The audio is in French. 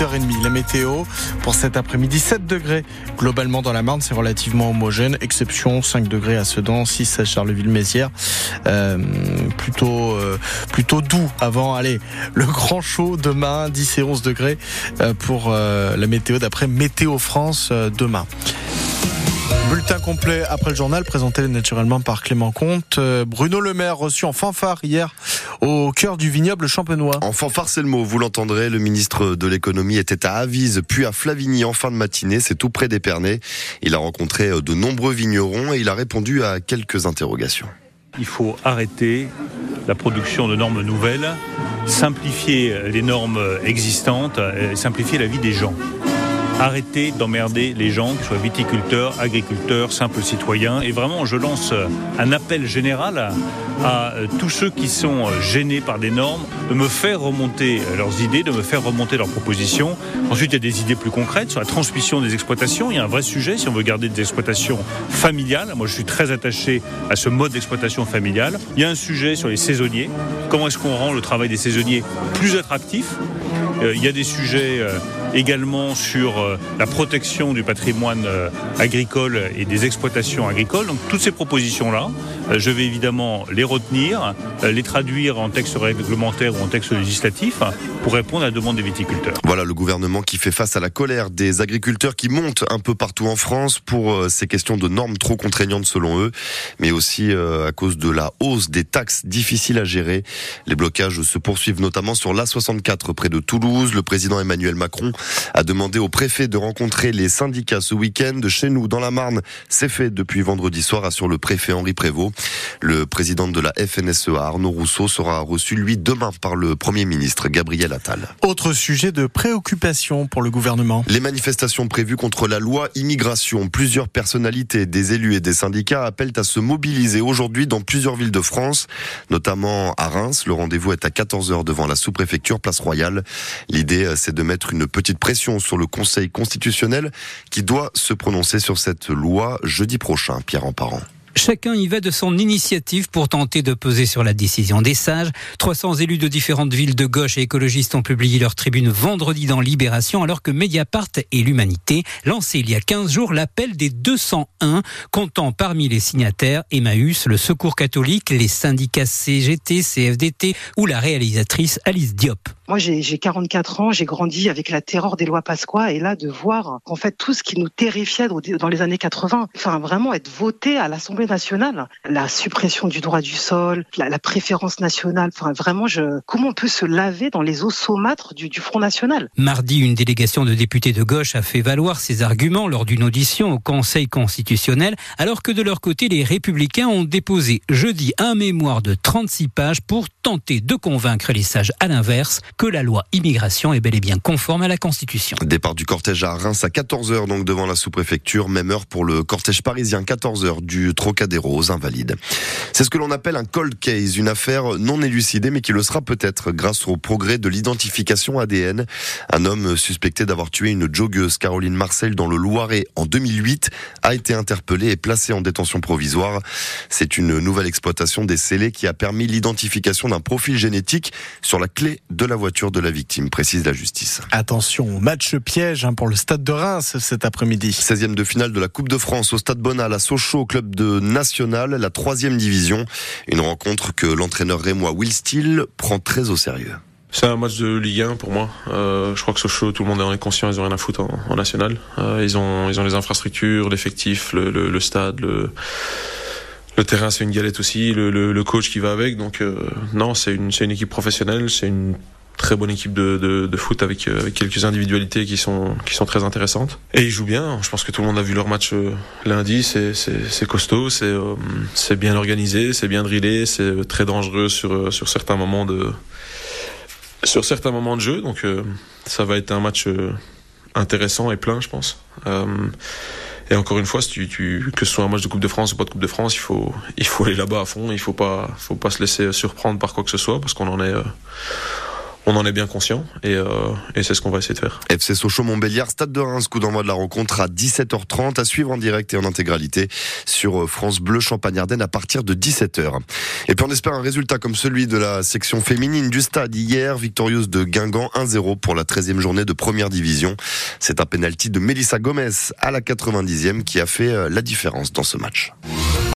8h30. La météo pour cet après-midi, 7 degrés. Globalement dans la Marne, c'est relativement homogène, exception 5 degrés à Sedan, 6 à Charleville-Mézières. Euh, plutôt, euh, plutôt doux avant, allez, le grand chaud demain, 10 et 11 degrés euh, pour la météo d'après Météo France demain. Bulletin complet après le journal, présenté naturellement par Clément Comte. Bruno Le Maire reçu en fanfare hier au cœur du vignoble champenois. En fanfare, c'est le mot, vous l'entendrez. Le ministre de l'économie était à Avise, puis à Flavigny en fin de matinée. C'est tout près d'Épernay. Il a rencontré euh, de nombreux vignerons et il a répondu à quelques interrogations. Il faut arrêter la production de normes nouvelles, simplifier les normes existantes, simplifier la vie des gens. Arrêtez d'emmerder les gens, qu'ils soient viticulteurs, agriculteurs, simples citoyens. Et vraiment, je lance un appel général à tous ceux qui sont gênés par des normes de me faire remonter leurs idées, de me faire remonter leurs propositions. Ensuite, il y a des idées plus concrètes sur la transmission des exploitations. Il y a un vrai sujet si on veut garder des exploitations familiales. Moi, je suis très attaché à ce mode d'exploitation familiale. Il y a un sujet sur les saisonniers. Comment est-ce qu'on rend le travail des saisonniers plus attractif? Euh, Il y a des sujets euh, également sur euh, la protection du patrimoine euh, agricole et des exploitations agricoles. Donc toutes ces propositions-là, euh, je vais évidemment les retenir, les traduire en texte réglementaire ou en texte législatif pour répondre à la demande des viticulteurs. Voilà le gouvernement qui fait face à la colère des agriculteurs qui montent un peu partout en France pour ces questions de normes trop contraignantes selon eux, mais aussi à cause de la hausse des taxes difficiles à gérer. Les blocages se poursuivent notamment sur l'A64 près de Toulouse. Le président Emmanuel Macron a demandé au préfet de rencontrer les syndicats ce week-end. Chez nous, dans la Marne, c'est fait depuis vendredi soir, assure le préfet Henri Prévost. Le président de la FNSEA, Arnaud Rousseau, sera reçu, lui, demain par le Premier ministre Gabriel Attal. Autre sujet de préoccupation pour le gouvernement. Les manifestations prévues contre la loi immigration. Plusieurs personnalités, des élus et des syndicats appellent à se mobiliser aujourd'hui dans plusieurs villes de France, notamment à Reims. Le rendez-vous est à 14h devant la sous-préfecture Place Royale. L'idée, c'est de mettre une petite pression sur le Conseil constitutionnel qui doit se prononcer sur cette loi jeudi prochain, Pierre Emparent. Chacun y va de son initiative pour tenter de peser sur la décision des sages. 300 élus de différentes villes de gauche et écologistes ont publié leur tribune vendredi dans Libération, alors que Mediapart et l'Humanité lançaient il y a 15 jours l'appel des 201, comptant parmi les signataires Emmaüs, le Secours catholique, les syndicats CGT, CFDT ou la réalisatrice Alice Diop. Moi, j'ai 44 ans, j'ai grandi avec la terreur des lois Pasqua, et là, de voir qu'en fait, tout ce qui nous terrifiait dans les années 80, enfin, vraiment être voté à l'Assemblée nationale, la suppression du droit du sol, la, préférence nationale, enfin, vraiment, je, comment on peut se laver dans les eaux saumâtres du, du Front National? Mardi, une délégation de députés de gauche a fait valoir ses arguments lors d'une audition au Conseil constitutionnel, alors que de leur côté, les républicains ont déposé jeudi un mémoire de 36 pages pour tenter de convaincre les sages à l'inverse que la loi immigration est bel et bien conforme à la Constitution. Départ du cortège à Reims à 14h, donc devant la sous-préfecture. Même heure pour le cortège parisien, 14h du Trocadéro aux Invalides. C'est ce que l'on appelle un cold case, une affaire non élucidée, mais qui le sera peut-être grâce au progrès de l'identification ADN. Un homme suspecté d'avoir tué une joggeuse, Caroline Marcel, dans le Loiret en 2008, a été interpellé et placé en détention provisoire. C'est une nouvelle exploitation des scellés qui a permis l'identification d'un profil génétique sur la clé de la voiture de la victime, précise la justice. Attention, match piège hein, pour le stade de Reims cet après-midi. 16e de finale de la Coupe de France au stade Bonal à Sochaux, club de National, la troisième division. Une rencontre que l'entraîneur rémois Will Steele prend très au sérieux. C'est un match de Ligue 1 pour moi. Euh, je crois que Sochaux, tout le monde est conscient, ils ont rien à foutre en, national. Euh, ils ont ils ont les infrastructures, l'effectif, le, stade, le terrain c'est une galette aussi, le, coach qui va avec. Donc euh, non, c'est une, une équipe professionnelle, c'est une très bonne équipe de, de, de foot avec, euh, avec quelques individualités qui sont, qui sont très intéressantes. Et ils jouent bien. Je pense que tout le monde a vu leur match euh, lundi. C'est, c'est, costaud, c'est, euh, bien organisé, c'est bien drillé, c'est très dangereux sur, sur certains moments de, sur certains moments de jeu. Donc ça va être un match intéressant et plein, je pense. Et encore une fois, si tu, tu, que ce soit un match de Coupe de France ou pas de Coupe de France, il faut, il faut aller là-bas à fond. Il faut pas, faut pas se laisser surprendre par quoi que ce soit parce qu'on en est, on en est bien conscient et, euh, et c'est ce qu'on va essayer de faire. FC Sochaux-Montbéliard, Stade de Reims, coup d'envoi de la rencontre à 17h30, à suivre en direct et en intégralité sur euh, France Bleu Champagne-Ardenne à partir de 17h. Et puis on espère un résultat comme celui de la section féminine du stade hier, victorieuse de Guingamp 1-0 pour la 13e journée de première division. C'est un penalty de Melissa Gomez à la 90e qui a fait euh, la différence dans ce match.